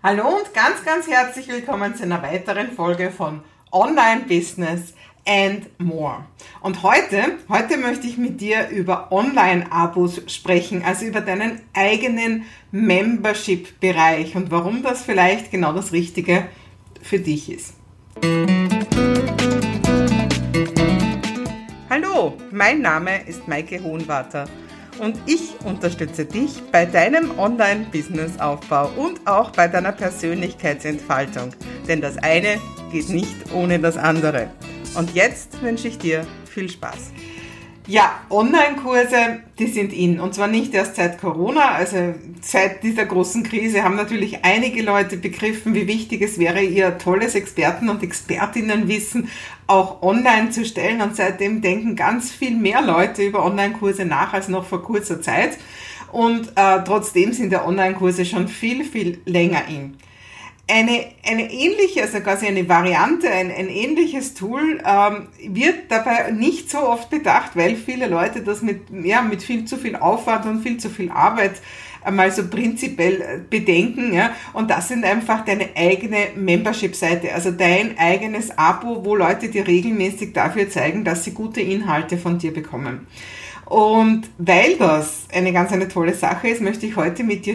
Hallo und ganz, ganz herzlich willkommen zu einer weiteren Folge von Online Business and More. Und heute, heute möchte ich mit dir über Online-Abos sprechen, also über deinen eigenen Membership-Bereich und warum das vielleicht genau das Richtige für dich ist. Hallo, mein Name ist Maike Hohenwarter und ich unterstütze dich bei deinem Online-Business-Aufbau und auch bei deiner Persönlichkeitsentfaltung. Denn das eine geht nicht ohne das andere. Und jetzt wünsche ich dir viel Spaß. Ja, Online-Kurse, die sind in. Und zwar nicht erst seit Corona, also seit dieser großen Krise haben natürlich einige Leute begriffen, wie wichtig es wäre, ihr tolles Experten- und Expertinnenwissen auch online zu stellen. Und seitdem denken ganz viel mehr Leute über Online-Kurse nach als noch vor kurzer Zeit. Und äh, trotzdem sind ja Online-Kurse schon viel, viel länger in eine, eine ähnliche, also quasi eine Variante, ein, ein ähnliches Tool ähm, wird dabei nicht so oft bedacht, weil viele Leute das mit, ja, mit viel zu viel Aufwand und viel zu viel Arbeit einmal so prinzipiell äh, bedenken. Ja? Und das sind einfach deine eigene Membership-Seite, also dein eigenes Abo, wo Leute dir regelmäßig dafür zeigen, dass sie gute Inhalte von dir bekommen. Und weil das eine ganz eine tolle Sache ist, möchte ich heute mit dir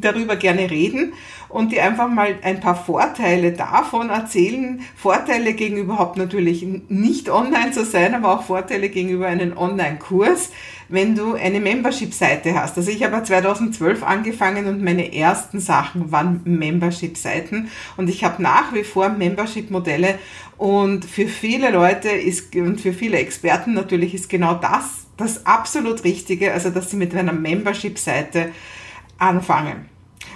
darüber gerne reden und dir einfach mal ein paar Vorteile davon erzählen. Vorteile gegenüber überhaupt natürlich nicht online zu sein, aber auch Vorteile gegenüber einem Online-Kurs, wenn du eine Membership-Seite hast. Also ich habe 2012 angefangen und meine ersten Sachen waren Membership-Seiten und ich habe nach wie vor Membership-Modelle und für viele Leute ist und für viele Experten natürlich ist genau das das absolut Richtige, also dass sie mit einer Membership-Seite anfangen.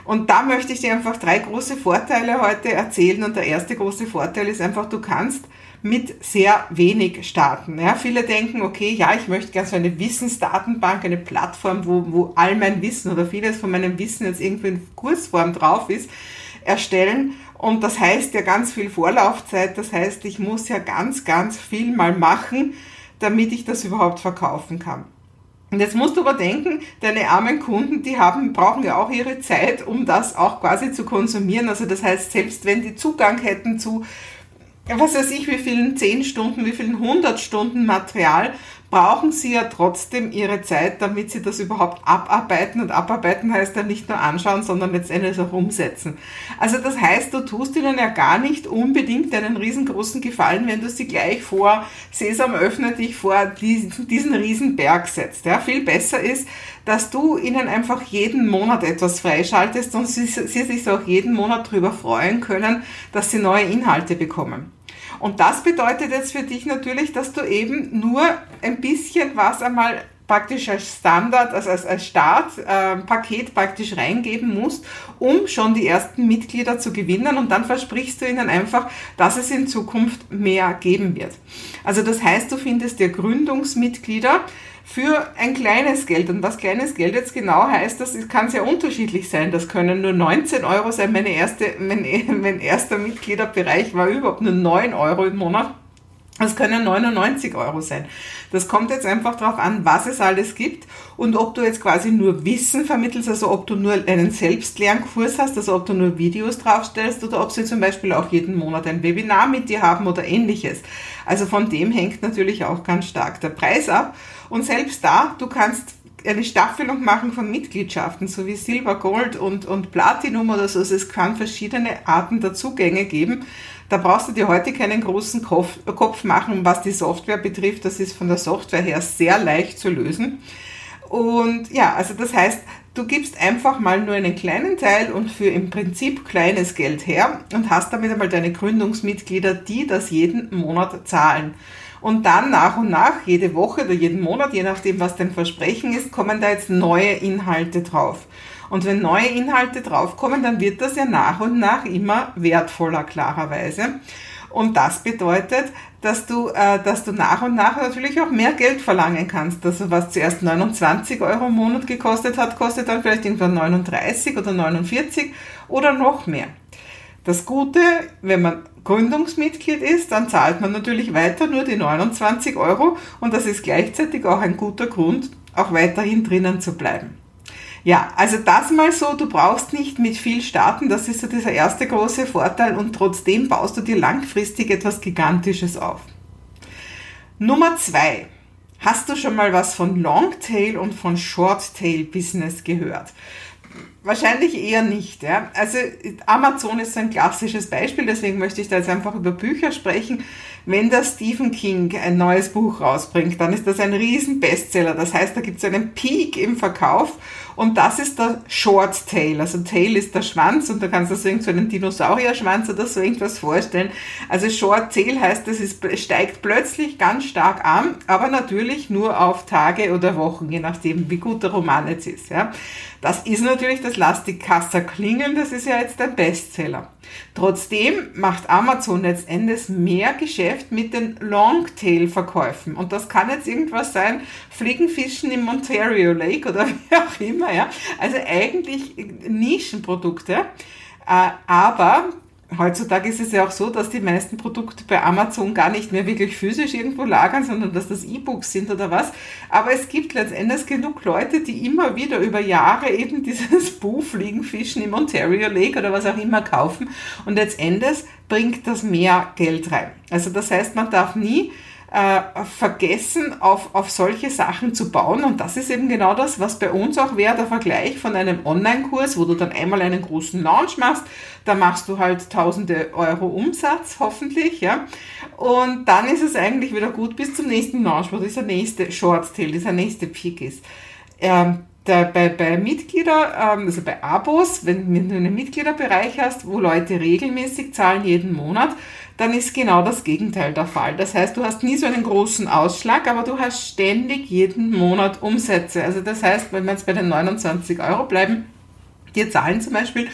Und da möchte ich dir einfach drei große Vorteile heute erzählen. Und der erste große Vorteil ist einfach, du kannst mit sehr wenig starten. Ja, viele denken, okay, ja, ich möchte gerne so eine Wissensdatenbank, eine Plattform, wo, wo all mein Wissen oder vieles von meinem Wissen jetzt irgendwie in Kursform drauf ist, erstellen. Und das heißt ja ganz viel Vorlaufzeit. Das heißt, ich muss ja ganz, ganz viel mal machen, damit ich das überhaupt verkaufen kann. Und jetzt musst du aber denken, deine armen Kunden, die haben, brauchen ja auch ihre Zeit, um das auch quasi zu konsumieren. Also das heißt, selbst wenn die Zugang hätten zu, was weiß ich, wie vielen 10 Stunden, wie vielen 100 Stunden Material, brauchen sie ja trotzdem ihre Zeit, damit sie das überhaupt abarbeiten. Und abarbeiten heißt ja nicht nur anschauen, sondern letztendlich auch umsetzen. Also das heißt, du tust ihnen ja gar nicht unbedingt einen riesengroßen Gefallen, wenn du sie gleich vor Sesam öffne dich vor diesen, diesen Riesenberg setzt. Ja, viel besser ist, dass du ihnen einfach jeden Monat etwas freischaltest und sie, sie sich auch jeden Monat darüber freuen können, dass sie neue Inhalte bekommen. Und das bedeutet jetzt für dich natürlich, dass du eben nur ein bisschen was einmal praktisch als Standard, also als, als Startpaket äh, praktisch reingeben musst, um schon die ersten Mitglieder zu gewinnen und dann versprichst du ihnen einfach, dass es in Zukunft mehr geben wird. Also das heißt, du findest dir Gründungsmitglieder, für ein kleines Geld. Und was kleines Geld jetzt genau heißt, das kann sehr unterschiedlich sein. Das können nur 19 Euro sein. Meine erste, mein, mein erster Mitgliederbereich war überhaupt nur 9 Euro im Monat. Das können 99 Euro sein. Das kommt jetzt einfach darauf an, was es alles gibt und ob du jetzt quasi nur Wissen vermittelst, also ob du nur einen Selbstlernkurs hast, also ob du nur Videos draufstellst oder ob sie zum Beispiel auch jeden Monat ein Webinar mit dir haben oder ähnliches. Also von dem hängt natürlich auch ganz stark der Preis ab. Und selbst da, du kannst eine Staffelung machen von Mitgliedschaften, so wie Silber, Gold und, und Platinum oder so. Also es kann verschiedene Arten der Zugänge geben. Da brauchst du dir heute keinen großen Kopf, Kopf machen, was die Software betrifft. Das ist von der Software her sehr leicht zu lösen. Und ja, also das heißt, du gibst einfach mal nur einen kleinen Teil und für im Prinzip kleines Geld her und hast damit einmal deine Gründungsmitglieder, die das jeden Monat zahlen. Und dann nach und nach, jede Woche oder jeden Monat, je nachdem, was dein Versprechen ist, kommen da jetzt neue Inhalte drauf. Und wenn neue Inhalte draufkommen, dann wird das ja nach und nach immer wertvoller, klarerweise. Und das bedeutet, dass du, äh, dass du nach und nach natürlich auch mehr Geld verlangen kannst. Also was zuerst 29 Euro im Monat gekostet hat, kostet dann vielleicht irgendwann 39 oder 49 oder noch mehr. Das Gute, wenn man Gründungsmitglied ist, dann zahlt man natürlich weiter nur die 29 Euro und das ist gleichzeitig auch ein guter Grund, auch weiterhin drinnen zu bleiben. Ja, also das mal so, du brauchst nicht mit viel starten, das ist so dieser erste große Vorteil und trotzdem baust du dir langfristig etwas Gigantisches auf. Nummer zwei. Hast du schon mal was von Longtail und von Shorttail Business gehört? Wahrscheinlich eher nicht. Ja. Also Amazon ist ein klassisches Beispiel, deswegen möchte ich da jetzt einfach über Bücher sprechen. Wenn der Stephen King ein neues Buch rausbringt, dann ist das ein riesen Bestseller. Das heißt, da gibt es einen Peak im Verkauf und das ist der Short Tail. Also Tail ist der Schwanz und da kannst du so irgend so einen Dinosaurierschwanz oder so irgendwas vorstellen. Also Short Tail heißt, das ist, steigt plötzlich ganz stark an, aber natürlich nur auf Tage oder Wochen, je nachdem, wie gut der Roman jetzt ist. Ja. Das ist natürlich, das lasst die Kasse klingeln, das ist ja jetzt ein Bestseller. Trotzdem macht Amazon letztendlich mehr Geschäft mit den Longtail-Verkäufen. Und das kann jetzt irgendwas sein, Fliegenfischen im Ontario Lake oder wie auch immer. Ja. Also eigentlich Nischenprodukte. Äh, aber heutzutage ist es ja auch so, dass die meisten Produkte bei Amazon gar nicht mehr wirklich physisch irgendwo lagern, sondern dass das E-Books sind oder was. Aber es gibt letztendlich genug Leute, die immer wieder über Jahre eben dieses Buch Fliegenfischen im Ontario Lake oder was auch immer kaufen. Und letztendlich bringt das mehr Geld rein. Also das heißt, man darf nie äh, vergessen, auf, auf solche Sachen zu bauen. Und das ist eben genau das, was bei uns auch wäre, der Vergleich von einem Online-Kurs, wo du dann einmal einen großen Launch machst, da machst du halt tausende Euro Umsatz, hoffentlich, ja. Und dann ist es eigentlich wieder gut bis zum nächsten Launch, wo dieser nächste Short-Tail, dieser nächste Peak ist. Ähm, der, bei, bei Mitglieder, ähm, also bei Abos, wenn du einen Mitgliederbereich hast, wo Leute regelmäßig zahlen jeden Monat, dann ist genau das Gegenteil der Fall. Das heißt, du hast nie so einen großen Ausschlag, aber du hast ständig jeden Monat Umsätze. Also das heißt, wenn wir jetzt bei den 29 Euro bleiben, dir zahlen zum Beispiel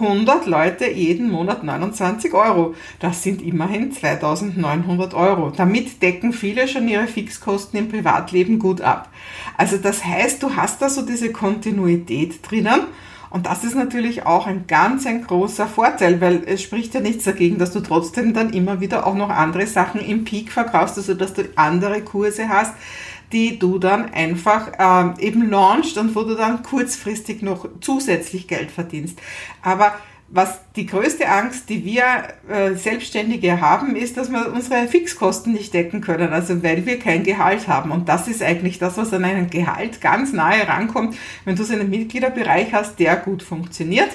100 Leute jeden Monat 29 Euro. Das sind immerhin 2900 Euro. Damit decken viele schon ihre Fixkosten im Privatleben gut ab. Also das heißt, du hast da so diese Kontinuität drinnen und das ist natürlich auch ein ganz ein großer Vorteil, weil es spricht ja nichts dagegen, dass du trotzdem dann immer wieder auch noch andere Sachen im Peak verkaufst, also dass du andere Kurse hast, die du dann einfach ähm, eben launchst und wo du dann kurzfristig noch zusätzlich Geld verdienst. Aber was die größte Angst, die wir äh, Selbstständige haben, ist, dass wir unsere Fixkosten nicht decken können, also weil wir kein Gehalt haben. Und das ist eigentlich das, was an einem Gehalt ganz nahe rankommt, wenn du so einen Mitgliederbereich hast, der gut funktioniert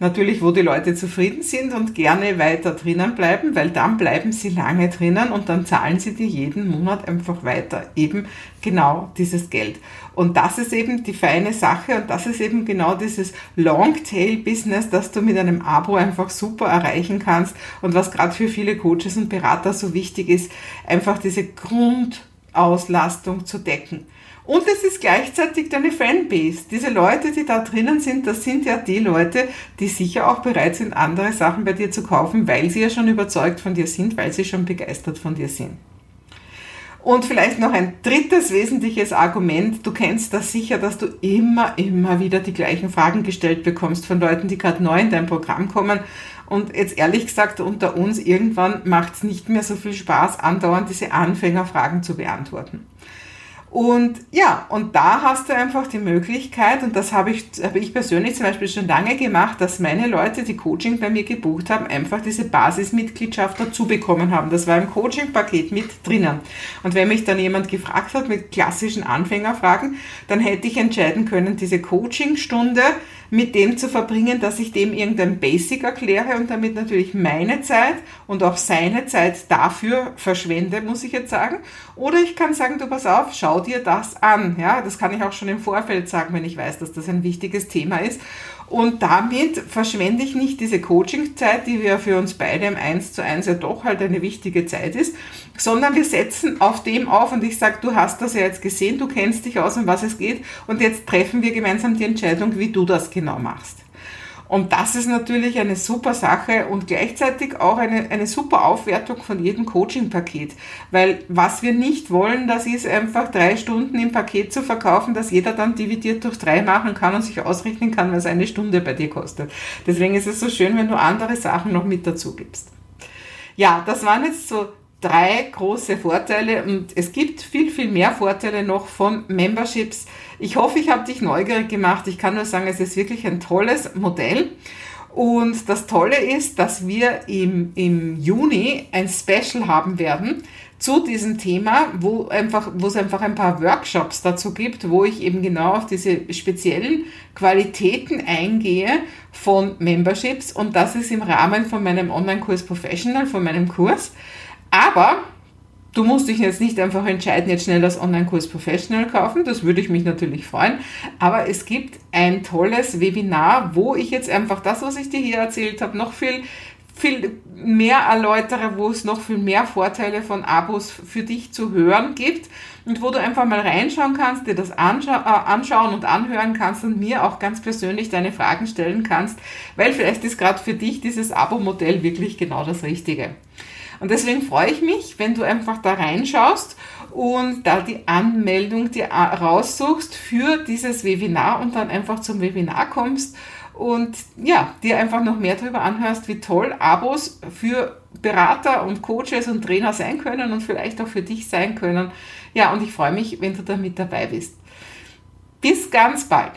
natürlich, wo die Leute zufrieden sind und gerne weiter drinnen bleiben, weil dann bleiben sie lange drinnen und dann zahlen sie dir jeden Monat einfach weiter eben genau dieses Geld. Und das ist eben die feine Sache und das ist eben genau dieses Longtail-Business, das du mit einem Abo einfach super erreichen kannst und was gerade für viele Coaches und Berater so wichtig ist, einfach diese Grundauslastung zu decken. Und es ist gleichzeitig deine Fanbase. Diese Leute, die da drinnen sind, das sind ja die Leute, die sicher auch bereit sind, andere Sachen bei dir zu kaufen, weil sie ja schon überzeugt von dir sind, weil sie schon begeistert von dir sind. Und vielleicht noch ein drittes wesentliches Argument. Du kennst das sicher, dass du immer, immer wieder die gleichen Fragen gestellt bekommst von Leuten, die gerade neu in dein Programm kommen. Und jetzt ehrlich gesagt, unter uns, irgendwann macht es nicht mehr so viel Spaß, andauernd diese Anfängerfragen zu beantworten. Und ja, und da hast du einfach die Möglichkeit, und das habe ich, habe ich persönlich zum Beispiel schon lange gemacht, dass meine Leute, die Coaching bei mir gebucht haben, einfach diese Basismitgliedschaft dazu bekommen haben. Das war im Coaching-Paket mit drinnen. Und wenn mich dann jemand gefragt hat mit klassischen Anfängerfragen, dann hätte ich entscheiden können, diese Coaching-Stunde mit dem zu verbringen, dass ich dem irgendein Basic erkläre und damit natürlich meine Zeit und auch seine Zeit dafür verschwende, muss ich jetzt sagen. Oder ich kann sagen, du pass auf, schau dir das an. Ja, das kann ich auch schon im Vorfeld sagen, wenn ich weiß, dass das ein wichtiges Thema ist. Und damit verschwende ich nicht diese Coaching-Zeit, die wir für uns beide im 1 zu 1 ja doch halt eine wichtige Zeit ist, sondern wir setzen auf dem auf und ich sage, du hast das ja jetzt gesehen, du kennst dich aus, um was es geht und jetzt treffen wir gemeinsam die Entscheidung, wie du das genau machst. Und das ist natürlich eine super Sache und gleichzeitig auch eine, eine super Aufwertung von jedem Coaching-Paket. Weil was wir nicht wollen, das ist einfach drei Stunden im Paket zu verkaufen, dass jeder dann dividiert durch drei machen kann und sich ausrechnen kann, was eine Stunde bei dir kostet. Deswegen ist es so schön, wenn du andere Sachen noch mit dazu gibst. Ja, das waren jetzt so drei große Vorteile und es gibt viel, viel mehr Vorteile noch von Memberships. Ich hoffe, ich habe dich neugierig gemacht. Ich kann nur sagen, es ist wirklich ein tolles Modell. Und das Tolle ist, dass wir im, im Juni ein Special haben werden zu diesem Thema, wo einfach, wo es einfach ein paar Workshops dazu gibt, wo ich eben genau auf diese speziellen Qualitäten eingehe von Memberships und das ist im Rahmen von meinem Online-Kurs Professional, von meinem Kurs. Aber Du musst dich jetzt nicht einfach entscheiden, jetzt schnell das Online-Kurs Professional kaufen. Das würde ich mich natürlich freuen. Aber es gibt ein tolles Webinar, wo ich jetzt einfach das, was ich dir hier erzählt habe, noch viel, viel mehr erläutere, wo es noch viel mehr Vorteile von Abos für dich zu hören gibt und wo du einfach mal reinschauen kannst, dir das anscha äh, anschauen und anhören kannst und mir auch ganz persönlich deine Fragen stellen kannst, weil vielleicht ist gerade für dich dieses Abo-Modell wirklich genau das Richtige. Und deswegen freue ich mich, wenn du einfach da reinschaust und da die Anmeldung dir raussuchst für dieses Webinar und dann einfach zum Webinar kommst und ja, dir einfach noch mehr darüber anhörst, wie toll Abos für Berater und Coaches und Trainer sein können und vielleicht auch für dich sein können. Ja, und ich freue mich, wenn du da mit dabei bist. Bis ganz bald.